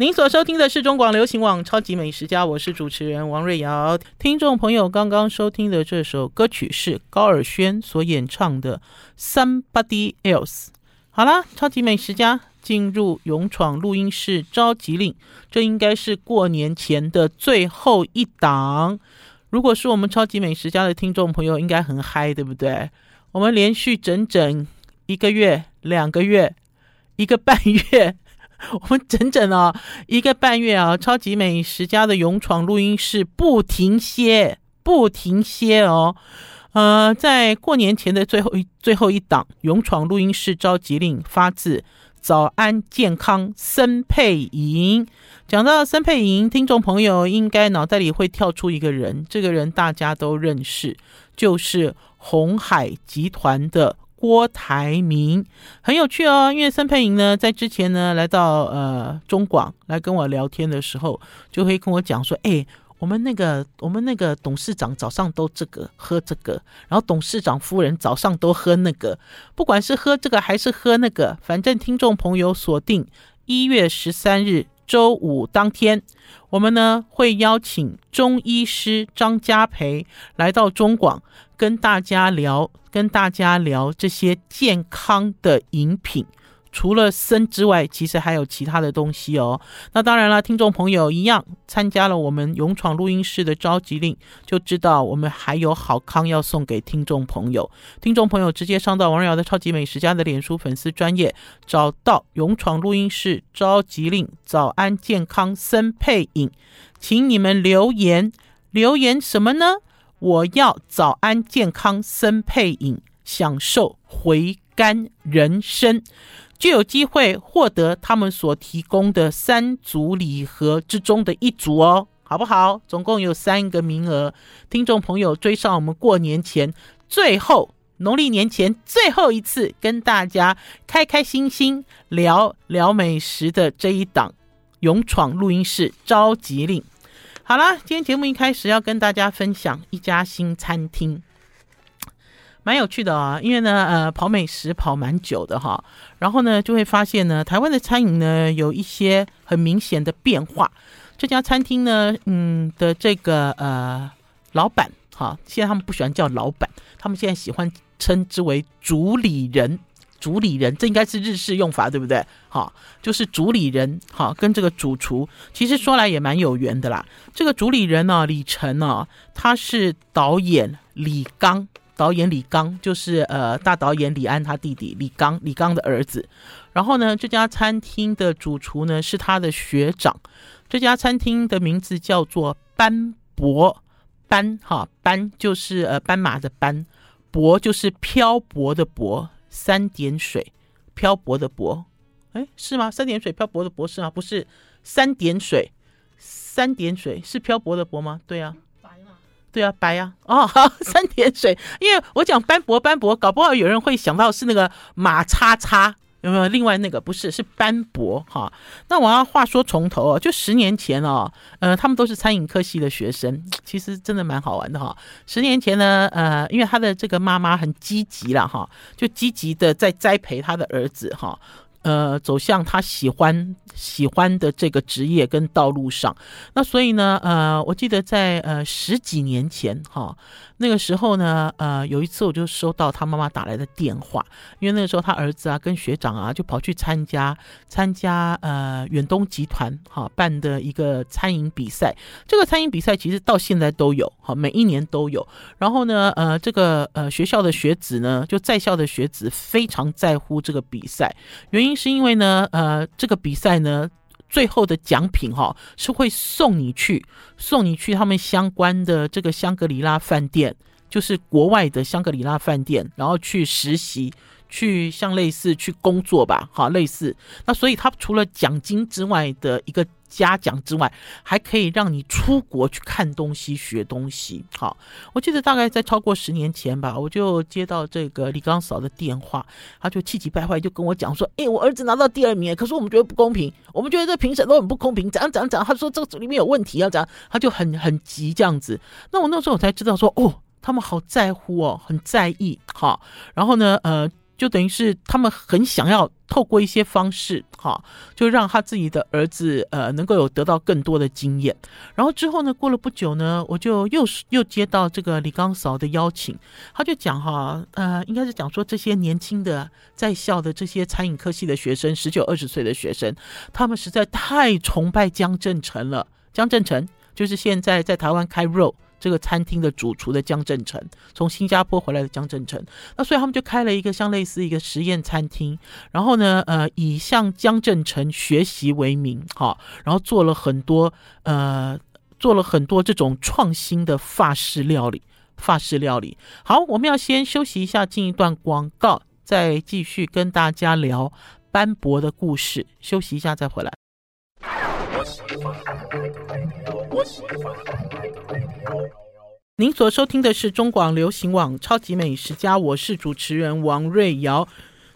您所收听的是中广流行网《超级美食家》，我是主持人王瑞瑶。听众朋友刚刚收听的这首歌曲是高尔宣所演唱的《Somebody Else》。好啦，超级美食家进入勇闯录音室召集令，这应该是过年前的最后一档。如果是我们超级美食家的听众朋友，应该很嗨，对不对？我们连续整整一个月、两个月、一个半月。我们整整啊一个半月啊，超级美食家的勇闯录音室不停歇，不停歇哦。呃，在过年前的最后一最后一档勇闯录音室召集令，发自早安健康森佩莹。讲到森佩莹，听众朋友应该脑袋里会跳出一个人，这个人大家都认识，就是红海集团的。郭台铭。很有趣哦，因为孙佩莹呢，在之前呢来到呃中广来跟我聊天的时候，就会跟我讲说，哎，我们那个我们那个董事长早上都这个喝这个，然后董事长夫人早上都喝那个，不管是喝这个还是喝那个，反正听众朋友锁定一月十三日周五当天，我们呢会邀请中医师张家培来到中广跟大家聊。跟大家聊这些健康的饮品，除了参之外，其实还有其他的东西哦。那当然了，听众朋友一样参加了我们勇闯录音室的召集令，就知道我们还有好康要送给听众朋友。听众朋友直接上到王瑞瑶的超级美食家的脸书粉丝专页，找到勇闯录音室召集令，早安健康森佩颖，请你们留言，留言什么呢？我要早安健康森配饮，享受回甘人生，就有机会获得他们所提供的三组礼盒之中的一组哦，好不好？总共有三个名额，听众朋友追上我们过年前最后农历年前最后一次跟大家开开心心聊聊美食的这一档勇闯录音室召集令。好了，今天节目一开始要跟大家分享一家新餐厅，蛮有趣的啊、哦。因为呢，呃，跑美食跑蛮久的哈，然后呢，就会发现呢，台湾的餐饮呢有一些很明显的变化。这家餐厅呢，嗯的这个呃老板哈，现在他们不喜欢叫老板，他们现在喜欢称之为主理人。主理人，这应该是日式用法，对不对？好，就是主理人，好，跟这个主厨，其实说来也蛮有缘的啦。这个主理人呢，李晨呢，他是导演李刚，导演李刚就是呃大导演李安他弟弟李刚，李刚的儿子。然后呢，这家餐厅的主厨呢是他的学长。这家餐厅的名字叫做斑驳，斑哈斑就是呃斑马的斑，驳就是漂泊的泊。三点水，漂泊的泊，哎，是吗？三点水漂泊的泊是吗？不是，三点水，三点水是漂泊的泊吗？对啊，白嘛，对啊，白啊，哦，好，三点水，因为我讲斑驳斑驳，搞不好有人会想到是那个马叉叉。有没有另外那个不是是斑驳哈？那我要话说从头哦，就十年前哦，呃，他们都是餐饮科系的学生，其实真的蛮好玩的哈。十年前呢，呃，因为他的这个妈妈很积极了哈，就积极的在栽培他的儿子哈。呃，走向他喜欢喜欢的这个职业跟道路上。那所以呢，呃，我记得在呃十几年前哈，那个时候呢，呃，有一次我就收到他妈妈打来的电话，因为那个时候他儿子啊跟学长啊就跑去参加参加呃远东集团哈办的一个餐饮比赛。这个餐饮比赛其实到现在都有哈，每一年都有。然后呢，呃，这个呃学校的学子呢，就在校的学子非常在乎这个比赛，原因。是因为呢，呃，这个比赛呢，最后的奖品哈、是会送你去，送你去他们相关的这个香格里拉饭店，就是国外的香格里拉饭店，然后去实习，去像类似去工作吧，哈，类似。那所以他除了奖金之外的一个。嘉奖之外，还可以让你出国去看东西、学东西。好，我记得大概在超过十年前吧，我就接到这个李刚嫂的电话，他就气急败坏就跟我讲说：“哎，我儿子拿到第二名，可是我们觉得不公平，我们觉得这评审都很不公平，怎样怎样怎样。”他说这个组里面有问题啊，怎样？他就很很急这样子。那我那时候我才知道说，哦，他们好在乎哦，很在意。好，然后呢，呃。就等于是他们很想要透过一些方式，哈，就让他自己的儿子呃能够有得到更多的经验。然后之后呢，过了不久呢，我就又又接到这个李刚嫂的邀请，他就讲哈，呃，应该是讲说这些年轻的在校的这些餐饮科系的学生，十九二十岁的学生，他们实在太崇拜江振成了。江振成就是现在在台湾开肉。这个餐厅的主厨的江振成，从新加坡回来的江振成，那所以他们就开了一个像类似一个实验餐厅，然后呢，呃，以向江振成学习为名，哈，然后做了很多，呃，做了很多这种创新的法式料理，法式料理。好，我们要先休息一下，进一段广告，再继续跟大家聊斑驳的故事。休息一下再回来。您所收听的是中广流行网《超级美食家》，我是主持人王瑞瑶。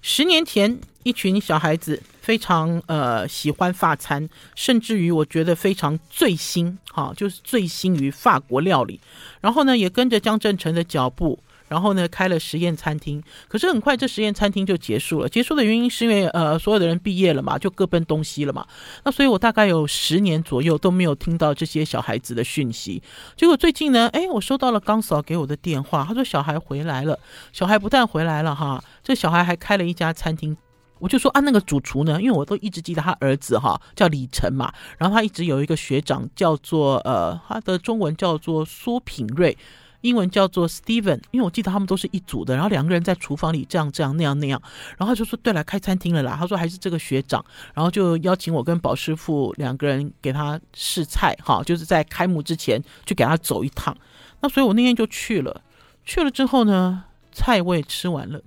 十年前，一群小孩子非常呃喜欢法餐，甚至于我觉得非常醉心，哈，就是醉心于法国料理。然后呢，也跟着江振成的脚步。然后呢，开了实验餐厅，可是很快这实验餐厅就结束了。结束的原因是因为呃，所有的人毕业了嘛，就各奔东西了嘛。那所以我大概有十年左右都没有听到这些小孩子的讯息。结果最近呢，哎，我收到了刚嫂给我的电话，他说小孩回来了。小孩不但回来了哈，这小孩还开了一家餐厅。我就说啊，那个主厨呢，因为我都一直记得他儿子哈叫李晨嘛，然后他一直有一个学长叫做呃，他的中文叫做苏品瑞。英文叫做 Steven，因为我记得他们都是一组的，然后两个人在厨房里这样这样那样那样，然后他就说对了，开餐厅了啦。他说还是这个学长，然后就邀请我跟宝师傅两个人给他试菜，哈，就是在开幕之前去给他走一趟。那所以我那天就去了，去了之后呢，菜我也吃完了，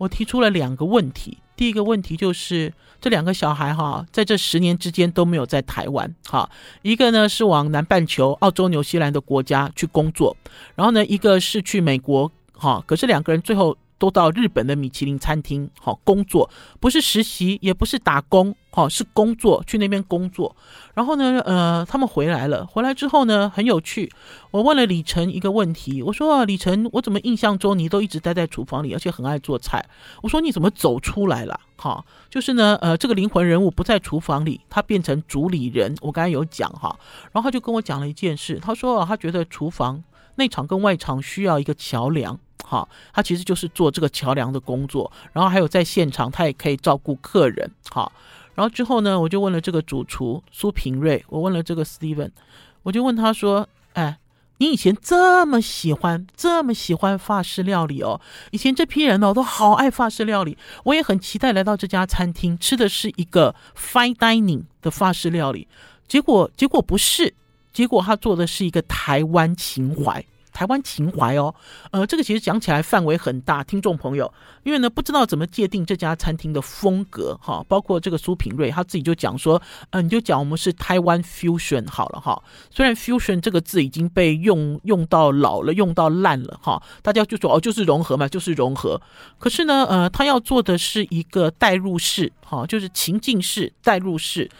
我提出了两个问题。第一个问题就是这两个小孩哈，在这十年之间都没有在台湾哈，一个呢是往南半球澳洲、纽西兰的国家去工作，然后呢一个是去美国哈，可是两个人最后。都到日本的米其林餐厅好工作，不是实习，也不是打工，好是工作，去那边工作。然后呢，呃，他们回来了，回来之后呢，很有趣。我问了李晨一个问题，我说：“李晨，我怎么印象中你都一直待在厨房里，而且很爱做菜？我说你怎么走出来了？哈，就是呢，呃，这个灵魂人物不在厨房里，他变成主理人。我刚才有讲哈，然后他就跟我讲了一件事，他说他觉得厨房内场跟外场需要一个桥梁。”好，他其实就是做这个桥梁的工作，然后还有在现场，他也可以照顾客人。好，然后之后呢，我就问了这个主厨苏平瑞，我问了这个 Steven，我就问他说：“哎，你以前这么喜欢，这么喜欢法式料理哦？以前这批人哦都好爱法式料理，我也很期待来到这家餐厅吃的是一个 fine dining 的法式料理，结果结果不是，结果他做的是一个台湾情怀。”台湾情怀哦，呃，这个其实讲起来范围很大，听众朋友，因为呢不知道怎么界定这家餐厅的风格哈，包括这个苏品瑞他自己就讲说，嗯、你就讲我们是台湾 fusion 好了哈，虽然 fusion 这个字已经被用用到老了，用到烂了哈，大家就说哦就是融合嘛，就是融合，可是呢，呃，他要做的是一个代入式哈，就是情境式代入式。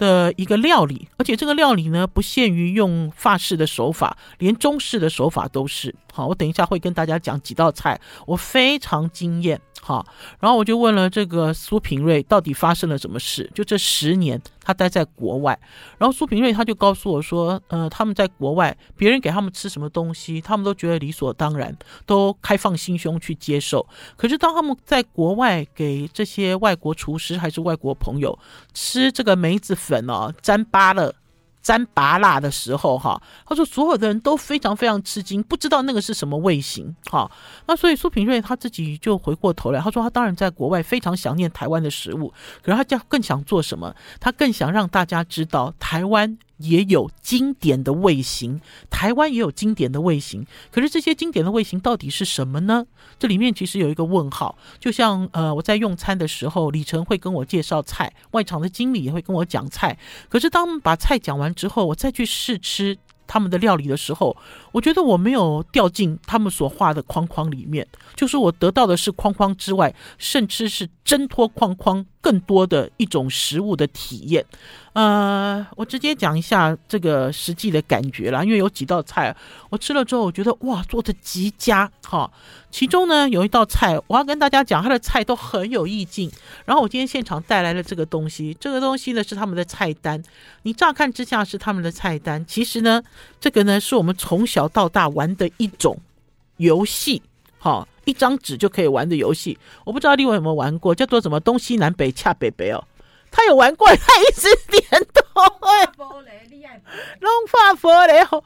的一个料理，而且这个料理呢，不限于用法式的手法，连中式的手法都是。好，我等一下会跟大家讲几道菜，我非常惊艳。好，然后我就问了这个苏平瑞，到底发生了什么事？就这十年，他待在国外，然后苏平瑞他就告诉我说，呃，他们在国外，别人给他们吃什么东西，他们都觉得理所当然，都开放心胸去接受。可是当他们在国外给这些外国厨师还是外国朋友吃这个梅子粉哦，沾巴了。沾拔辣的时候，哈，他说所有的人都非常非常吃惊，不知道那个是什么味型，哈。那所以苏品瑞他自己就回过头来，他说他当然在国外非常想念台湾的食物，可是他更更想做什么？他更想让大家知道台湾。也有经典的味型，台湾也有经典的味型。可是这些经典的味型到底是什么呢？这里面其实有一个问号。就像呃，我在用餐的时候，李晨会跟我介绍菜，外场的经理也会跟我讲菜。可是当把菜讲完之后，我再去试吃他们的料理的时候，我觉得我没有掉进他们所画的框框里面。就是我得到的是框框之外，甚至是挣脱框框。更多的一种食物的体验。呃，我直接讲一下这个实际的感觉啦，因为有几道菜我吃了之后，我觉得哇，做的极佳哈。其中呢有一道菜，我要跟大家讲，它的菜都很有意境。然后我今天现场带来了这个东西，这个东西呢是他们的菜单。你乍看之下是他们的菜单，其实呢，这个呢是我们从小到大玩的一种游戏，哈，一张纸就可以玩的游戏。我不知道另外有没有玩过，叫做什么东西南北恰北北哦。他有玩过，他一直点头。弄发佛雷好，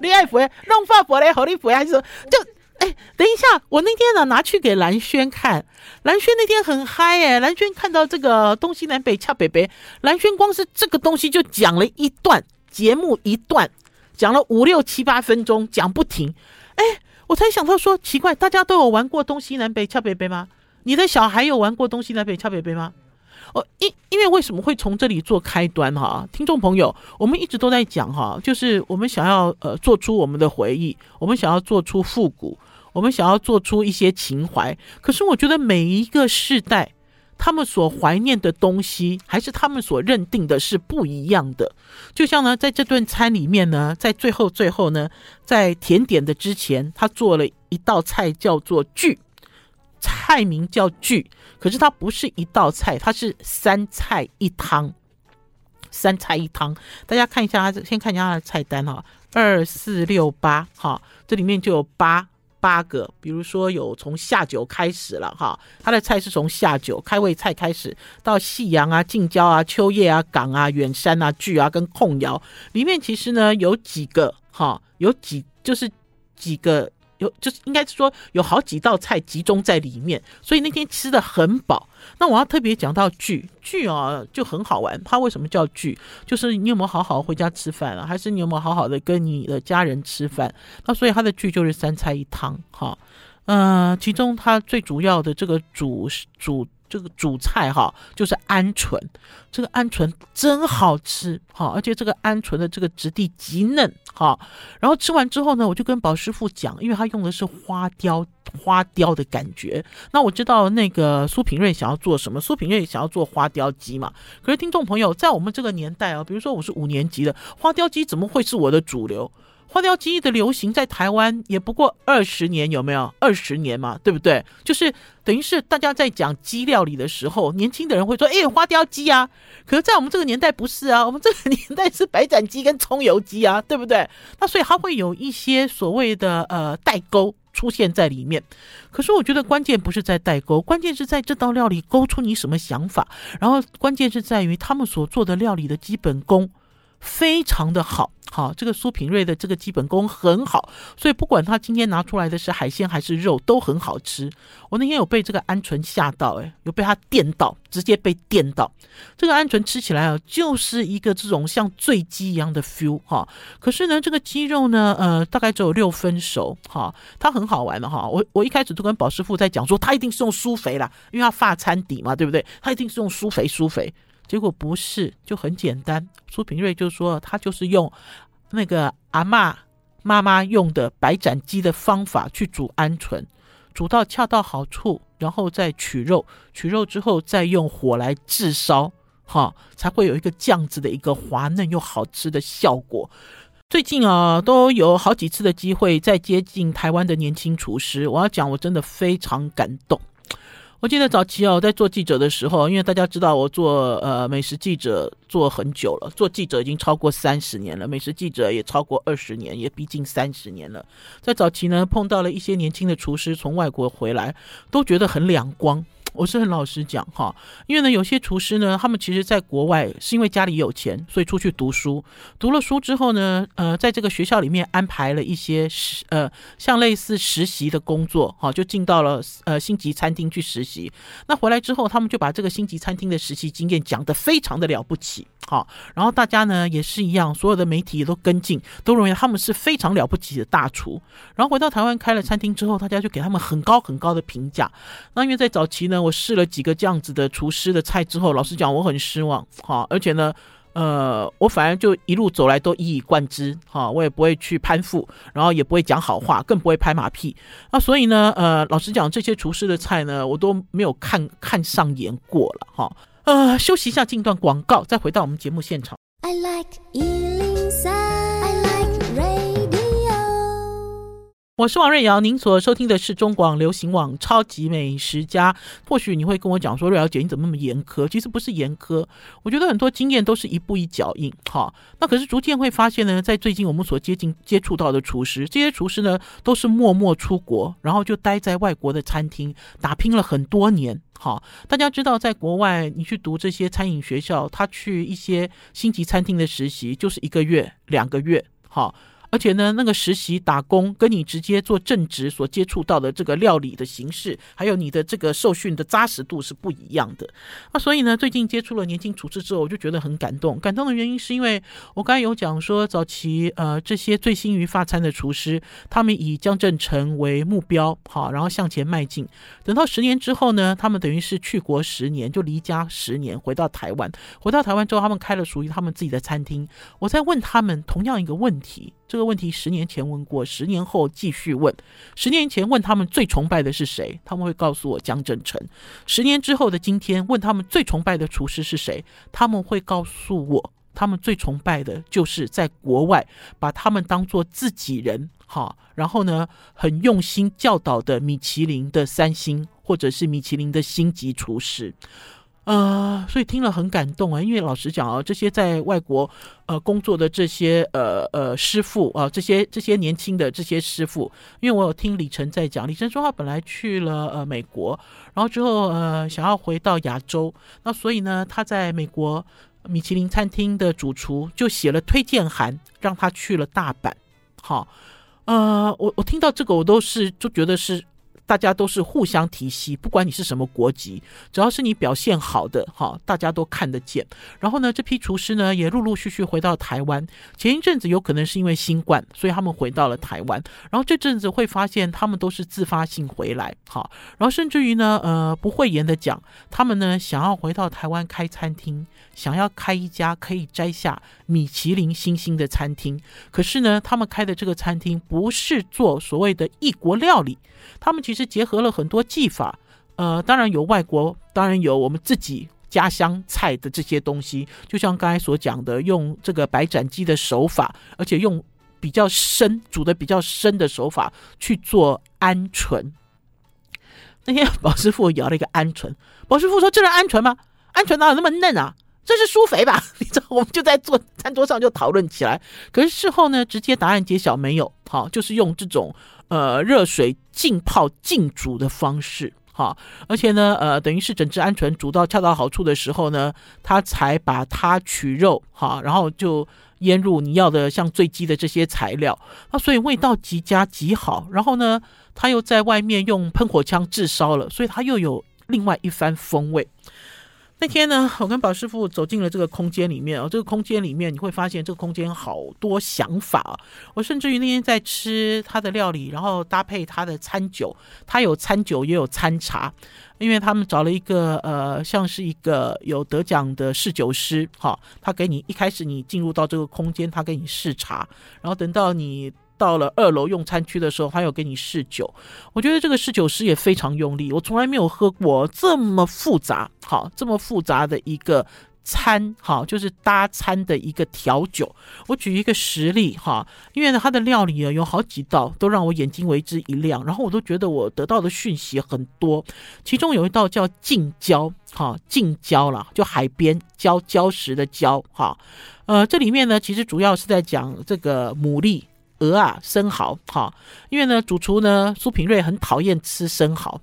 厉害佛，弄发佛雷好厉害，还是说就哎，等一下，我那天呢拿去给蓝轩看，蓝轩那天很嗨哎，蓝轩看到这个东西南北恰北北，蓝轩光是这个东西就讲了一段节目一段，讲了五六七八分钟，讲不停。哎，我才想到说奇怪，大家都有玩过东西南北恰北北吗？你的小孩有玩过东西南北恰北北吗？哦，因因为为什么会从这里做开端哈？听众朋友，我们一直都在讲哈，就是我们想要呃做出我们的回忆，我们想要做出复古，我们想要做出一些情怀。可是我觉得每一个世代，他们所怀念的东西，还是他们所认定的是不一样的。就像呢，在这顿餐里面呢，在最后最后呢，在甜点的之前，他做了一道菜叫做聚。菜名叫聚，可是它不是一道菜，它是三菜一汤。三菜一汤，大家看一下，它先看一下它的菜单哈，二四六八哈，这里面就有八八个，比如说有从下酒开始了哈，它的菜是从下酒开胃菜开始，到夕阳啊、近郊啊、秋叶啊、港啊、远山啊、聚啊跟控窑，里面其实呢有几个哈，有几就是几个。有就是应该是说有好几道菜集中在里面，所以那天吃的很饱。那我要特别讲到聚聚啊，就很好玩。它为什么叫聚？就是你有没有好好回家吃饭啊？还是你有没有好好的跟你的家人吃饭？那所以它的聚就是三菜一汤哈。嗯、其中它最主要的这个主主。这个主菜哈，就是鹌鹑，这个鹌鹑真好吃哈，而且这个鹌鹑的这个质地极嫩哈。然后吃完之后呢，我就跟宝师傅讲，因为他用的是花雕，花雕的感觉。那我知道那个苏品瑞想要做什么，苏品瑞想要做花雕鸡嘛。可是听众朋友，在我们这个年代啊，比如说我是五年级的，花雕鸡怎么会是我的主流？花雕鸡的流行在台湾也不过二十年，有没有？二十年嘛，对不对？就是等于是大家在讲鸡料理的时候，年轻的人会说：“哎，花雕鸡啊！”可是，在我们这个年代不是啊，我们这个年代是白斩鸡跟葱油鸡啊，对不对？那所以它会有一些所谓的呃代沟出现在里面。可是我觉得关键不是在代沟，关键是在这道料理勾出你什么想法，然后关键是在于他们所做的料理的基本功非常的好。好，这个苏品瑞的这个基本功很好，所以不管他今天拿出来的是海鲜还是肉，都很好吃。我那天有被这个鹌鹑吓到，诶，有被他电到，直接被电到。这个鹌鹑吃起来啊，就是一个这种像醉鸡一样的 feel 哈。可是呢，这个鸡肉呢，呃，大概只有六分熟哈，它很好玩的哈。我我一开始都跟宝师傅在讲说，他一定是用苏肥啦，因为他发餐底嘛，对不对？他一定是用苏肥舒肥。结果不是，就很简单。苏品瑞就说，他就是用那个阿妈妈妈用的白斩鸡的方法去煮鹌鹑，煮到恰到好处，然后再取肉，取肉之后再用火来炙烧，哈，才会有一个这样子的一个滑嫩又好吃的效果。最近啊，都有好几次的机会在接近台湾的年轻厨师，我要讲，我真的非常感动。我记得早期啊，我，在做记者的时候，因为大家知道我做呃美食记者做很久了，做记者已经超过三十年了，美食记者也超过二十年，也逼近三十年了。在早期呢，碰到了一些年轻的厨师从外国回来，都觉得很两光。我是很老实讲哈，因为呢，有些厨师呢，他们其实在国外是因为家里有钱，所以出去读书。读了书之后呢，呃，在这个学校里面安排了一些实呃，像类似实习的工作，哈，就进到了呃星级餐厅去实习。那回来之后，他们就把这个星级餐厅的实习经验讲得非常的了不起，好，然后大家呢也是一样，所有的媒体也都跟进，都认为他们是非常了不起的大厨。然后回到台湾开了餐厅之后，大家就给他们很高很高的评价。那因为在早期呢，我试了几个这样子的厨师的菜之后，老实讲我很失望哈，而且呢，呃，我反而就一路走来都一以贯之哈，我也不会去攀附，然后也不会讲好话，更不会拍马屁。那所以呢，呃，老实讲这些厨师的菜呢，我都没有看看上眼过了哈。呃，休息一下，进段广告，再回到我们节目现场。I like 我是王瑞瑶，您所收听的是中广流行网《超级美食家》。或许你会跟我讲说，瑞瑶姐你怎么那么严苛？其实不是严苛，我觉得很多经验都是一步一脚印。哈，那可是逐渐会发现呢，在最近我们所接近接触到的厨师，这些厨师呢都是默默出国，然后就待在外国的餐厅打拼了很多年。好，大家知道，在国外你去读这些餐饮学校，他去一些星级餐厅的实习就是一个月、两个月。好。而且呢，那个实习打工跟你直接做正职所接触到的这个料理的形式，还有你的这个受训的扎实度是不一样的。那所以呢，最近接触了年轻厨师之后，我就觉得很感动。感动的原因是因为我刚才有讲说，早期呃这些醉心于发餐的厨师，他们以江振成为目标，好，然后向前迈进。等到十年之后呢，他们等于是去国十年，就离家十年，回到台湾。回到台湾之后，他们开了属于他们自己的餐厅。我在问他们同样一个问题。这个问题十年前问过，十年后继续问。十年前问他们最崇拜的是谁，他们会告诉我江振成。十年之后的今天问他们最崇拜的厨师是谁，他们会告诉我，他们最崇拜的就是在国外把他们当做自己人，哈，然后呢，很用心教导的米其林的三星或者是米其林的星级厨师。呃，所以听了很感动啊，因为老实讲啊，这些在外国呃工作的这些呃呃师傅啊，这些这些年轻的这些师傅，因为我有听李晨在讲，李晨说他本来去了呃美国，然后之后呃想要回到亚洲，那所以呢，他在美国米其林餐厅的主厨就写了推荐函，让他去了大阪。好，呃，我我听到这个，我都是就觉得是。大家都是互相提携，不管你是什么国籍，只要是你表现好的，哈，大家都看得见。然后呢，这批厨师呢也陆陆续续回到台湾。前一阵子有可能是因为新冠，所以他们回到了台湾。然后这阵子会发现他们都是自发性回来，哈。然后甚至于呢，呃，不讳言的讲，他们呢想要回到台湾开餐厅，想要开一家可以摘下米其林星星的餐厅。可是呢，他们开的这个餐厅不是做所谓的异国料理。他们其实是结合了很多技法，呃，当然有外国，当然有我们自己家乡菜的这些东西。就像刚才所讲的，用这个白斩鸡的手法，而且用比较深煮的比较深的手法去做鹌鹑。那天 宝师傅咬了一个鹌鹑，宝师傅说：“这是鹌鹑吗？鹌鹑哪有那么嫩啊？这是苏肥吧？” 你知道，我们就在坐餐桌上就讨论起来。可是事后呢，直接答案揭晓，没有。好，就是用这种。呃，热水浸泡浸煮的方式，哈，而且呢，呃，等于是整只鹌鹑煮到恰到好处的时候呢，他才把它取肉，哈，然后就腌入你要的像醉鸡的这些材料，那所以味道极佳极好。然后呢，他又在外面用喷火枪炙烧了，所以它又有另外一番风味。那天呢，我跟宝师傅走进了这个空间里面哦，这个空间里面你会发现这个空间好多想法。我甚至于那天在吃他的料理，然后搭配他的餐酒，他有餐酒也有餐茶，因为他们找了一个呃，像是一个有得奖的侍酒师，哈，他给你一开始你进入到这个空间，他给你试茶，然后等到你。到了二楼用餐区的时候，还有给你试酒。我觉得这个试酒师也非常用力，我从来没有喝过这么复杂，好，这么复杂的一个餐，好，就是搭餐的一个调酒。我举一个实例哈，因为呢，它的料理啊有好几道都让我眼睛为之一亮，然后我都觉得我得到的讯息很多。其中有一道叫近郊，哈，近郊啦，就海边礁礁石的礁，哈，呃，这里面呢其实主要是在讲这个牡蛎。鹅啊，生蚝，哈，因为呢，主厨呢苏品瑞很讨厌吃生蚝。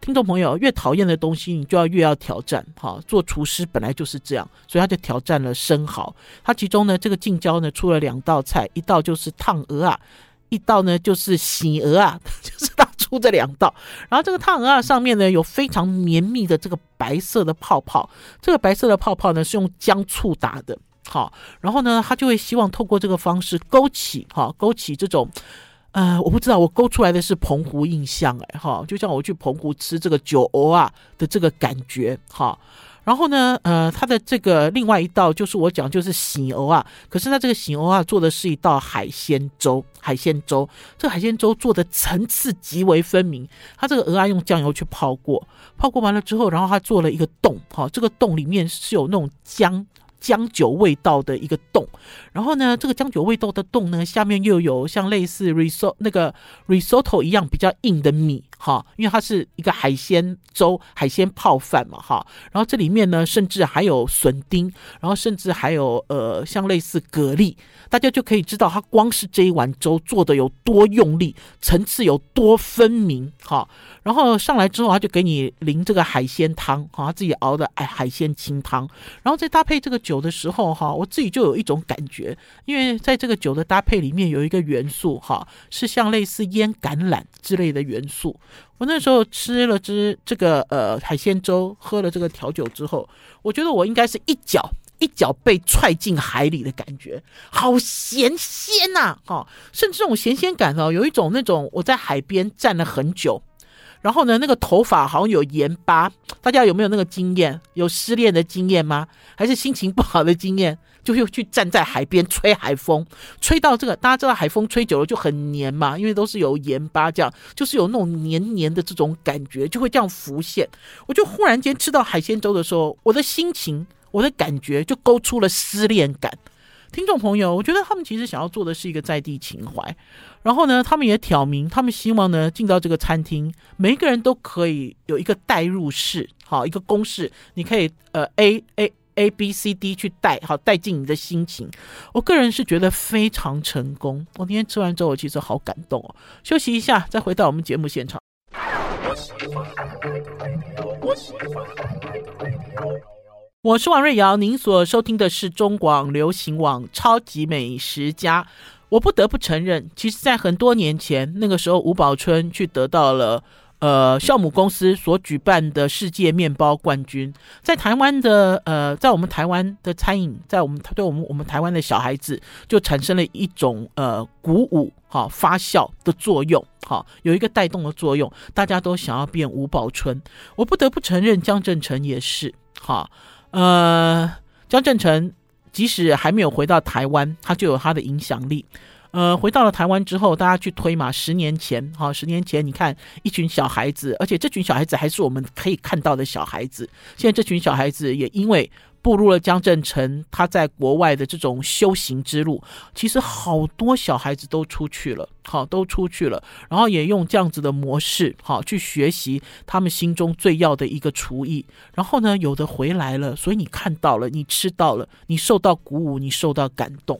听众朋友，越讨厌的东西，你就要越要挑战，哈。做厨师本来就是这样，所以他就挑战了生蚝。他其中呢，这个近郊呢出了两道菜，一道就是烫鹅啊，一道呢就是洗鹅啊，就是他出这两道。然后这个烫鹅啊上面呢有非常绵密的这个白色的泡泡，这个白色的泡泡呢是用姜醋打的。好，然后呢，他就会希望透过这个方式勾起，哈，勾起这种，呃，我不知道，我勾出来的是澎湖印象，哎，哈，就像我去澎湖吃这个酒蚵啊的这个感觉，哈，然后呢，呃，它的这个另外一道就是我讲就是喜蚵啊，可是它这个喜蚵啊做的是一道海鲜粥，海鲜粥，这个海鲜粥做的层次极为分明。它这个鹅啊用酱油去泡过，泡过完了之后，然后它做了一个洞，哈，这个洞里面是有那种姜。姜酒味道的一个洞，然后呢，这个姜酒味道的洞呢，下面又有像类似 risotto 那个 risotto 一样比较硬的米，哈，因为它是一个海鲜粥、海鲜泡饭嘛，哈，然后这里面呢，甚至还有笋丁，然后甚至还有呃，像类似蛤蜊，大家就可以知道它光是这一碗粥做的有多用力，层次有多分明，哈。然后上来之后，他就给你淋这个海鲜汤，哈，他自己熬的哎海鲜清汤，然后再搭配这个酒的时候，哈，我自己就有一种感觉，因为在这个酒的搭配里面有一个元素，哈，是像类似腌橄榄之类的元素。我那时候吃了只这个呃海鲜粥，喝了这个调酒之后，我觉得我应该是一脚一脚被踹进海里的感觉，好咸鲜呐，哈，甚至这种咸鲜感哦，有一种那种我在海边站了很久。然后呢，那个头发好像有盐巴，大家有没有那个经验？有失恋的经验吗？还是心情不好的经验？就又去站在海边吹海风，吹到这个，大家知道海风吹久了就很黏嘛，因为都是有盐巴，这样就是有那种黏黏的这种感觉，就会这样浮现。我就忽然间吃到海鲜粥的时候，我的心情，我的感觉就勾出了失恋感。听众朋友，我觉得他们其实想要做的是一个在地情怀，然后呢，他们也挑明，他们希望呢进到这个餐厅，每一个人都可以有一个代入式，好一个公式，你可以呃 A A A B C D 去带，好带进你的心情。我个人是觉得非常成功。我今天吃完之后，我其实好感动哦。休息一下，再回到我们节目现场。我是王瑞瑶，您所收听的是中广流行网《超级美食家》。我不得不承认，其实，在很多年前，那个时候吴宝春去得到了呃酵母公司所举办的世界面包冠军，在台湾的呃，在我们台湾的餐饮，在我们对我们我们台湾的小孩子，就产生了一种呃鼓舞、哈发酵的作用，哈有一个带动的作用，大家都想要变吴宝春。我不得不承认，江振成也是哈。呃，江振成即使还没有回到台湾，他就有他的影响力。呃，回到了台湾之后，大家去推嘛，十年前，哈，十年前你看一群小孩子，而且这群小孩子还是我们可以看到的小孩子。现在这群小孩子也因为。步入了江振成他在国外的这种修行之路，其实好多小孩子都出去了，好，都出去了，然后也用这样子的模式，好，去学习他们心中最要的一个厨艺，然后呢，有的回来了，所以你看到了，你吃到了，你受到鼓舞，你受到感动，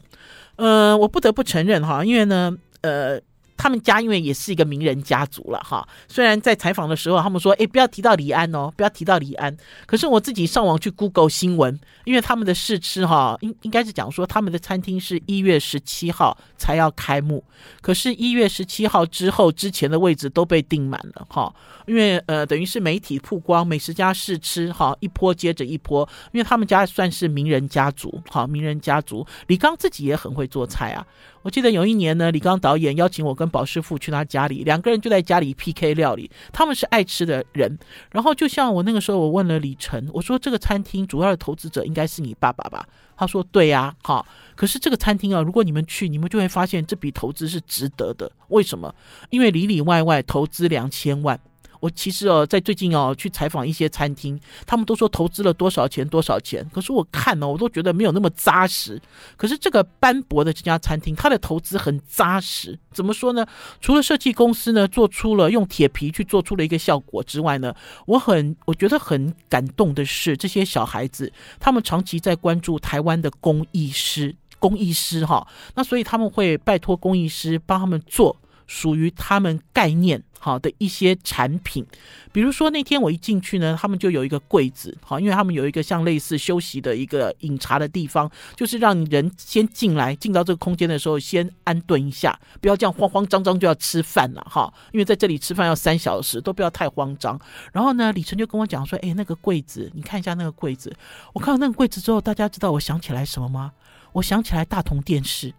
呃，我不得不承认哈，因为呢，呃。他们家因为也是一个名人家族了哈，虽然在采访的时候他们说，哎，不要提到李安哦，不要提到李安。可是我自己上网去 Google 新闻，因为他们的试吃哈，应应该是讲说他们的餐厅是一月十七号才要开幕，可是，一月十七号之后之前的位置都被订满了哈，因为呃，等于是媒体曝光美食家试吃哈，一波接着一波，因为他们家算是名人家族，好，名人家族，李刚自己也很会做菜啊。我记得有一年呢，李刚导演邀请我跟宝师傅去他家里，两个人就在家里 PK 料理。他们是爱吃的人，然后就像我那个时候，我问了李晨，我说这个餐厅主要的投资者应该是你爸爸吧？他说对呀，哈。可是这个餐厅啊，如果你们去，你们就会发现这笔投资是值得的。为什么？因为里里外外投资两千万。我其实哦，在最近哦去采访一些餐厅，他们都说投资了多少钱多少钱，可是我看呢，我都觉得没有那么扎实。可是这个斑驳的这家餐厅，它的投资很扎实。怎么说呢？除了设计公司呢做出了用铁皮去做出了一个效果之外呢，我很我觉得很感动的是这些小孩子，他们长期在关注台湾的工艺师，工艺师哈，那所以他们会拜托工艺师帮他们做。属于他们概念好的一些产品，比如说那天我一进去呢，他们就有一个柜子，好，因为他们有一个像类似休息的一个饮茶的地方，就是让人先进来，进到这个空间的时候先安顿一下，不要这样慌慌张张就要吃饭了哈，因为在这里吃饭要三小时，都不要太慌张。然后呢，李晨就跟我讲说，哎，那个柜子，你看一下那个柜子。我看到那个柜子之后，大家知道我想起来什么吗？我想起来大同电视，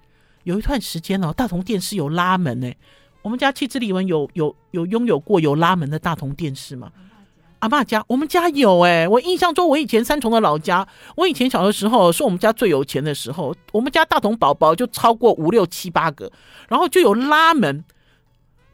有一段时间哦，大同电视有拉门呢。我们家气质丽文有有有拥有过有拉门的大同电视吗？阿爸家，我们家有哎、欸，我印象中我以前三重的老家，我以前小的时候是我们家最有钱的时候，我们家大同宝宝就超过五六七八个，然后就有拉门。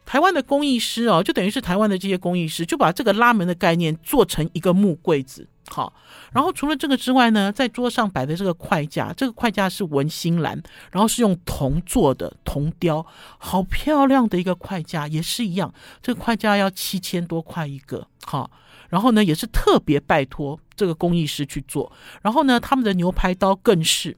台湾的工艺师哦，就等于是台湾的这些工艺师，就把这个拉门的概念做成一个木柜子，好。然后除了这个之外呢，在桌上摆的这个筷架，这个筷架是文心兰，然后是用铜做的铜雕，好漂亮的一个筷架，也是一样，这个筷架要七千多块一个，好。然后呢，也是特别拜托这个工艺师去做。然后呢，他们的牛排刀更是，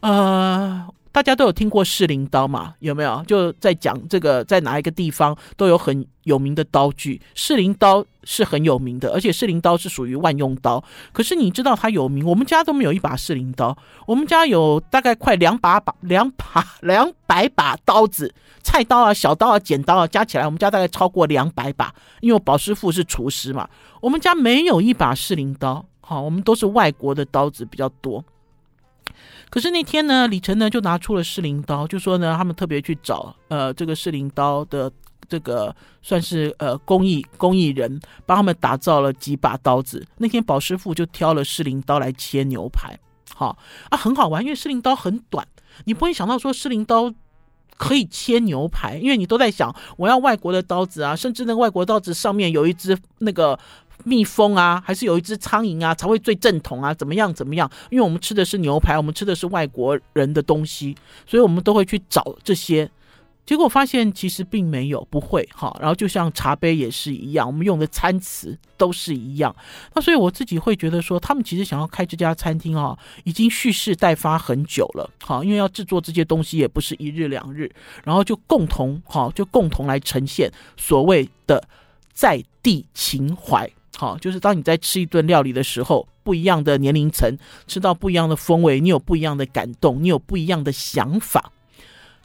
呃。大家都有听过士林刀嘛？有没有？就在讲这个，在哪一个地方都有很有名的刀具。士林刀是很有名的，而且士林刀是属于万用刀。可是你知道它有名？我们家都没有一把士林刀，我们家有大概快两把把两把 两百把刀子，菜刀啊、小刀啊、剪刀啊，加起来我们家大概超过两百把。因为我宝师傅是厨师嘛，我们家没有一把士林刀。好，我们都是外国的刀子比较多。可是那天呢，李晨呢就拿出了士林刀，就说呢，他们特别去找呃这个士林刀的这个算是呃工艺工艺人，帮他们打造了几把刀子。那天宝师傅就挑了士林刀来切牛排，好啊，很好玩，因为士林刀很短，你不会想到说士林刀可以切牛排，因为你都在想我要外国的刀子啊，甚至那个外国刀子上面有一只那个。蜜蜂啊，还是有一只苍蝇啊，才会最正统啊？怎么样？怎么样？因为我们吃的是牛排，我们吃的是外国人的东西，所以我们都会去找这些。结果发现其实并没有，不会哈。然后就像茶杯也是一样，我们用的餐词都是一样。那所以我自己会觉得说，他们其实想要开这家餐厅啊，已经蓄势待发很久了。哈，因为要制作这些东西也不是一日两日，然后就共同哈，就共同来呈现所谓的在地情怀。好，就是当你在吃一顿料理的时候，不一样的年龄层吃到不一样的风味，你有不一样的感动，你有不一样的想法。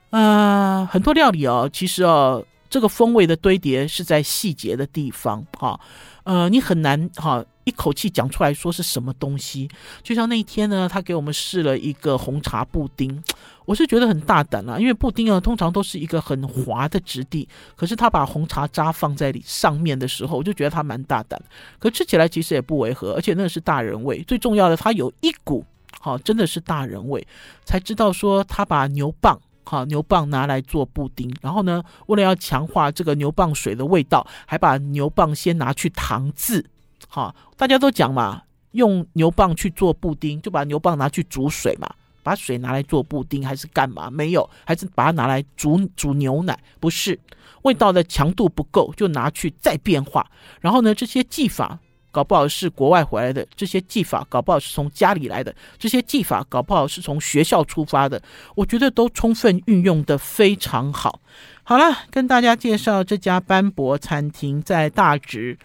啊、呃，很多料理哦，其实哦，这个风味的堆叠是在细节的地方。哈，呃，你很难哈。一口气讲出来说是什么东西，就像那一天呢，他给我们试了一个红茶布丁，我是觉得很大胆啊，因为布丁啊通常都是一个很滑的质地，可是他把红茶渣放在上面的时候，我就觉得他蛮大胆，可吃起来其实也不违和，而且那是大人味，最重要的，它有一股好，真的是大人味，才知道说他把牛蒡好牛蒡拿来做布丁，然后呢，为了要强化这个牛蒡水的味道，还把牛蒡先拿去糖渍。好，大家都讲嘛，用牛蒡去做布丁，就把牛蒡拿去煮水嘛，把水拿来做布丁还是干嘛？没有，还是把它拿来煮煮牛奶？不是，味道的强度不够，就拿去再变化。然后呢，这些技法搞不好是国外回来的，这些技法搞不好是从家里来的，这些技法搞不好是从学校出发的。我觉得都充分运用的非常好。好了，跟大家介绍这家斑驳餐厅在大直。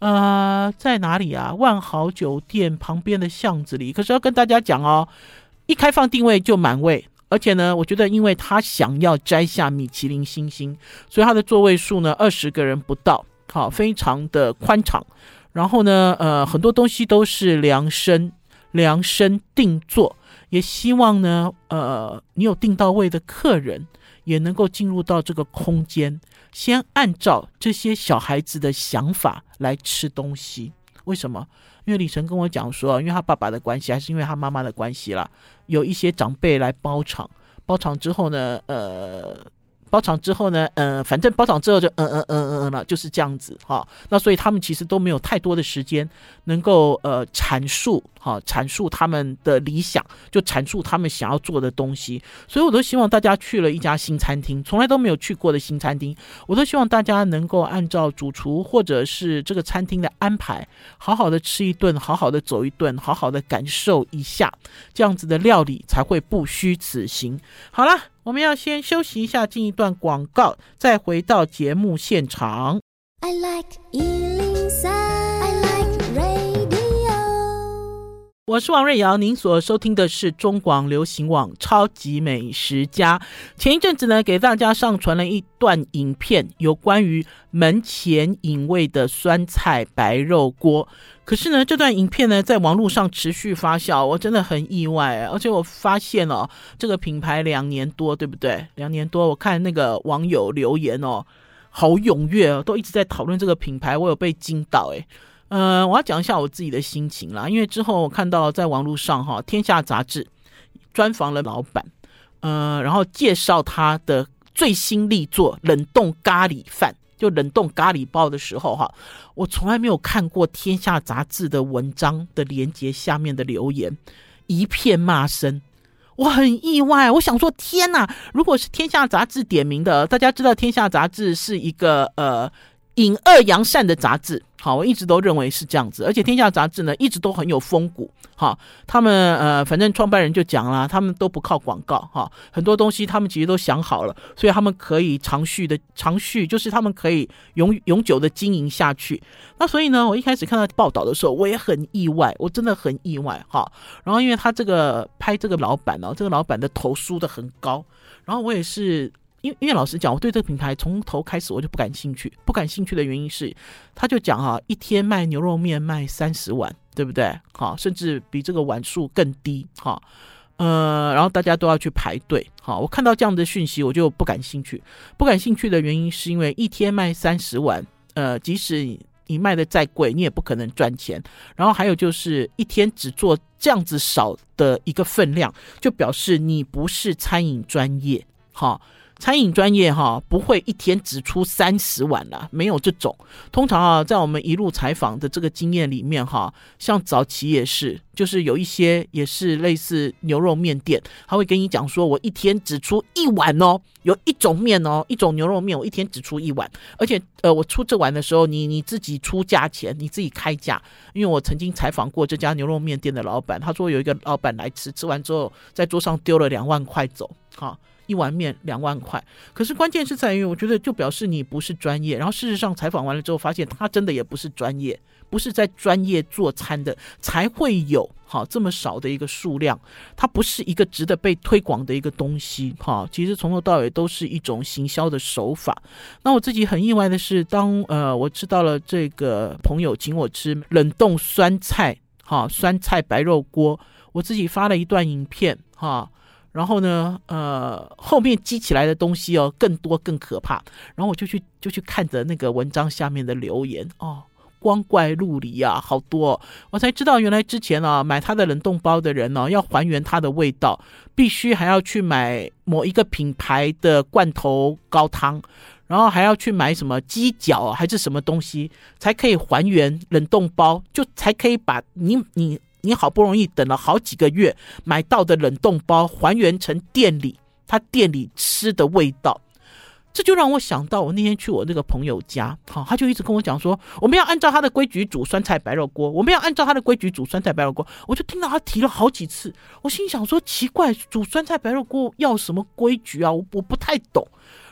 呃，在哪里啊？万豪酒店旁边的巷子里。可是要跟大家讲哦，一开放定位就满位，而且呢，我觉得因为他想要摘下米其林星星，所以他的座位数呢，二十个人不到，好，非常的宽敞。然后呢，呃，很多东西都是量身量身定做，也希望呢，呃，你有订到位的客人也能够进入到这个空间。先按照这些小孩子的想法来吃东西，为什么？因为李晨跟我讲说，因为他爸爸的关系，还是因为他妈妈的关系啦，有一些长辈来包场，包场之后呢，呃。包场之后呢，嗯，反正包场之后就嗯嗯嗯嗯嗯了，就是这样子哈。那所以他们其实都没有太多的时间能够呃阐述哈，阐述他们的理想，就阐述他们想要做的东西。所以我都希望大家去了一家新餐厅，从来都没有去过的新餐厅，我都希望大家能够按照主厨或者是这个餐厅的安排，好好的吃一顿，好好的走一顿，好好的感受一下，这样子的料理才会不虚此行。好了。我们要先休息一下，进一段广告，再回到节目现场。I like 我是王瑞瑶，您所收听的是中广流行网《超级美食家》。前一阵子呢，给大家上传了一段影片，有关于门前隐味的酸菜白肉锅。可是呢，这段影片呢，在网络上持续发酵，我真的很意外。而且我发现哦，这个品牌两年多，对不对？两年多，我看那个网友留言哦，好踊跃哦，都一直在讨论这个品牌，我有被惊到诶。呃，我要讲一下我自己的心情啦，因为之后我看到在网络上哈，《天下杂志》专访了老板，呃，然后介绍他的最新力作冷冻咖喱饭，就冷冻咖喱包的时候哈，我从来没有看过《天下杂志》的文章的连接下面的留言，一片骂声。我很意外，我想说天哪！如果是天下杂志点名的，大家知道天下杂志是一个呃。隐恶扬善的杂志，好，我一直都认为是这样子，而且天下杂志呢，一直都很有风骨，哈，他们呃，反正创办人就讲了，他们都不靠广告，哈，很多东西他们其实都想好了，所以他们可以长续的长续，就是他们可以永永久的经营下去。那所以呢，我一开始看到报道的时候，我也很意外，我真的很意外，哈。然后因为他这个拍这个老板呢，这个老板的头梳得很高，然后我也是。因为因为老实讲，我对这个品牌从头开始我就不感兴趣。不感兴趣的原因是，他就讲哈，一天卖牛肉面卖三十碗，对不对？好，甚至比这个碗数更低。哈，呃，然后大家都要去排队。好，我看到这样的讯息，我就不感兴趣。不感兴趣的原因是因为一天卖三十碗，呃，即使你卖的再贵，你也不可能赚钱。然后还有就是一天只做这样子少的一个分量，就表示你不是餐饮专业。好。餐饮专业哈，不会一天只出三十碗啦，没有这种。通常啊，在我们一路采访的这个经验里面哈，像早期也是，就是有一些也是类似牛肉面店，他会跟你讲说，我一天只出一碗哦，有一种面哦，一种牛肉面，我一天只出一碗，而且呃，我出这碗的时候，你你自己出价钱，你自己开价。因为我曾经采访过这家牛肉面店的老板，他说有一个老板来吃，吃完之后在桌上丢了两万块走，哈。一碗面两万块，可是关键是在于，我觉得就表示你不是专业。然后事实上采访完了之后，发现他真的也不是专业，不是在专业做餐的，才会有哈这么少的一个数量。它不是一个值得被推广的一个东西哈。其实从头到尾都是一种行销的手法。那我自己很意外的是，当呃我知道了这个朋友请我吃冷冻酸菜哈酸菜白肉锅，我自己发了一段影片哈。然后呢，呃，后面积起来的东西哦，更多更可怕。然后我就去就去看着那个文章下面的留言哦，光怪陆离啊，好多。我才知道原来之前啊，买他的冷冻包的人呢，要还原它的味道，必须还要去买某一个品牌的罐头高汤，然后还要去买什么鸡脚还是什么东西，才可以还原冷冻包，就才可以把你你。你好不容易等了好几个月买到的冷冻包还原成店里他店里吃的味道，这就让我想到我那天去我那个朋友家，好，他就一直跟我讲说，我们要按照他的规矩煮酸菜白肉锅，我们要按照他的规矩煮酸菜白肉锅，我就听到他提了好几次，我心想说奇怪，煮酸菜白肉锅要什么规矩啊？我我不太懂。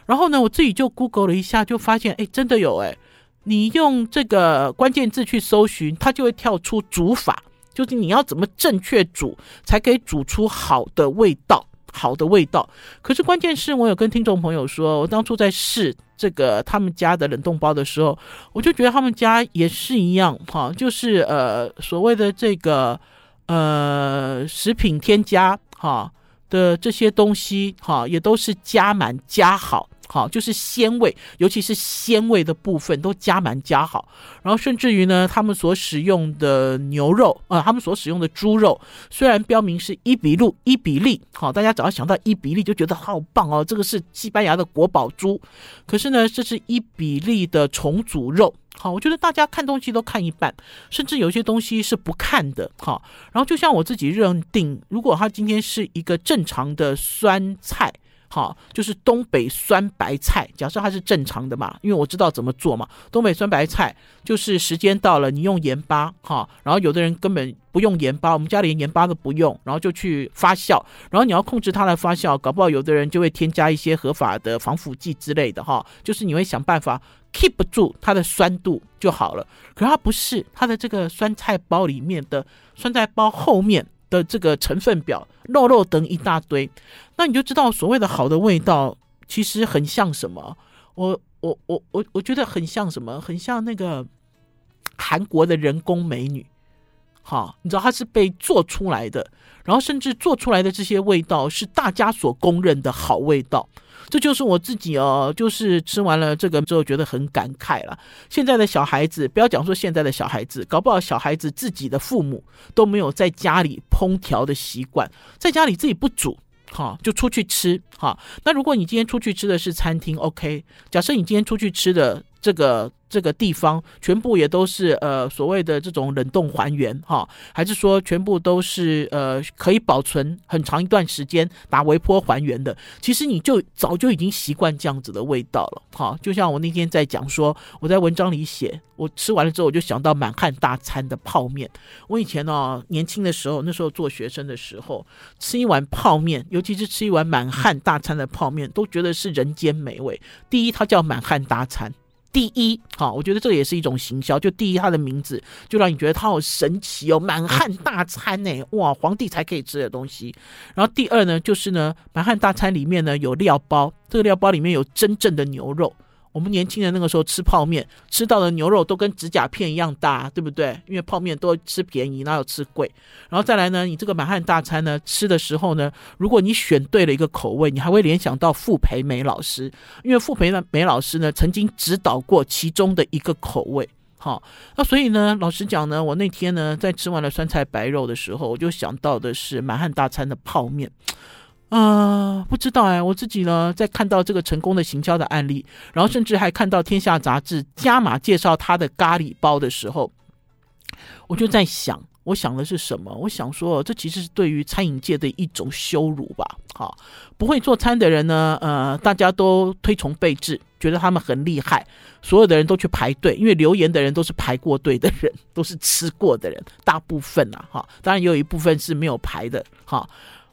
然后呢，我自己就 Google 了一下，就发现哎，真的有哎，你用这个关键字去搜寻，它就会跳出煮法。就是你要怎么正确煮，才可以煮出好的味道，好的味道。可是关键是我有跟听众朋友说，我当初在试这个他们家的冷冻包的时候，我就觉得他们家也是一样，哈，就是呃所谓的这个呃食品添加哈的这些东西哈，也都是加满加好。好，就是鲜味，尤其是鲜味的部分都加满加好，然后甚至于呢，他们所使用的牛肉、呃，他们所使用的猪肉，虽然标明是伊比路伊比利，好，大家只要想到伊比利就觉得好棒哦，这个是西班牙的国宝猪，可是呢，这是伊比利的重组肉，好，我觉得大家看东西都看一半，甚至有些东西是不看的，好，然后就像我自己认定，如果它今天是一个正常的酸菜。好，就是东北酸白菜。假设它是正常的嘛，因为我知道怎么做嘛。东北酸白菜就是时间到了，你用盐巴哈，然后有的人根本不用盐巴，我们家连盐巴都不用，然后就去发酵。然后你要控制它的发酵，搞不好有的人就会添加一些合法的防腐剂之类的哈。就是你会想办法 keep 住它的酸度就好了。可是它不是，它的这个酸菜包里面的酸菜包后面。的这个成分表，肉肉等一大堆，那你就知道所谓的好的味道，其实很像什么？我我我我我觉得很像什么？很像那个韩国的人工美女，好，你知道它是被做出来的，然后甚至做出来的这些味道是大家所公认的好味道。这就是我自己哦，就是吃完了这个之后觉得很感慨了。现在的小孩子，不要讲说现在的小孩子，搞不好小孩子自己的父母都没有在家里烹调的习惯，在家里自己不煮。哈，就出去吃。哈，那如果你今天出去吃的是餐厅，OK。假设你今天出去吃的这个。这个地方全部也都是呃所谓的这种冷冻还原哈，还是说全部都是呃可以保存很长一段时间打微波还原的？其实你就早就已经习惯这样子的味道了哈。就像我那天在讲说，我在文章里写，我吃完了之后我就想到满汉大餐的泡面。我以前呢、哦、年轻的时候，那时候做学生的时候，吃一碗泡面，尤其是吃一碗满汉大餐的泡面，都觉得是人间美味。第一，它叫满汉大餐。第一，好，我觉得这也是一种行销。就第一，它的名字就让你觉得它好神奇哦，满汉大餐呢，哇，皇帝才可以吃的东西。然后第二呢，就是呢，满汉大餐里面呢有料包，这个料包里面有真正的牛肉。我们年轻人那个时候吃泡面，吃到的牛肉都跟指甲片一样大，对不对？因为泡面都吃便宜，哪有吃贵？然后再来呢，你这个满汉大餐呢，吃的时候呢，如果你选对了一个口味，你还会联想到傅培梅老师，因为傅培梅老师呢曾经指导过其中的一个口味。好，那所以呢，老实讲呢，我那天呢在吃完了酸菜白肉的时候，我就想到的是满汉大餐的泡面。啊、不知道哎，我自己呢，在看到这个成功的行销的案例，然后甚至还看到《天下杂志》加码介绍他的咖喱包的时候，我就在想，我想的是什么？我想说，这其实是对于餐饮界的一种羞辱吧。好，不会做餐的人呢，呃，大家都推崇备至，觉得他们很厉害，所有的人都去排队，因为留言的人都是排过队的人，都是吃过的人，大部分啊，哈，当然也有一部分是没有排的，哈。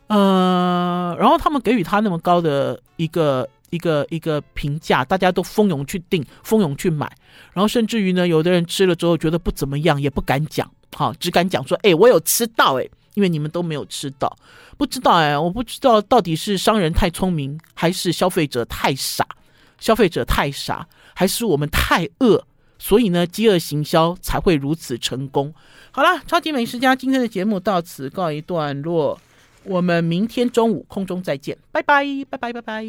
呃，然后他们给予他那么高的一个一个一个评价，大家都蜂拥去订，蜂拥去买，然后甚至于呢，有的人吃了之后觉得不怎么样，也不敢讲，好，只敢讲说，哎，我有吃到，哎，因为你们都没有吃到，不知道，哎，我不知道到底是商人太聪明，还是消费者太傻，消费者太傻，还是我们太饿，所以呢，饥饿行销才会如此成功。好了，超级美食家今天的节目到此告一段落。我们明天中午空中再见，拜拜，拜拜，拜拜。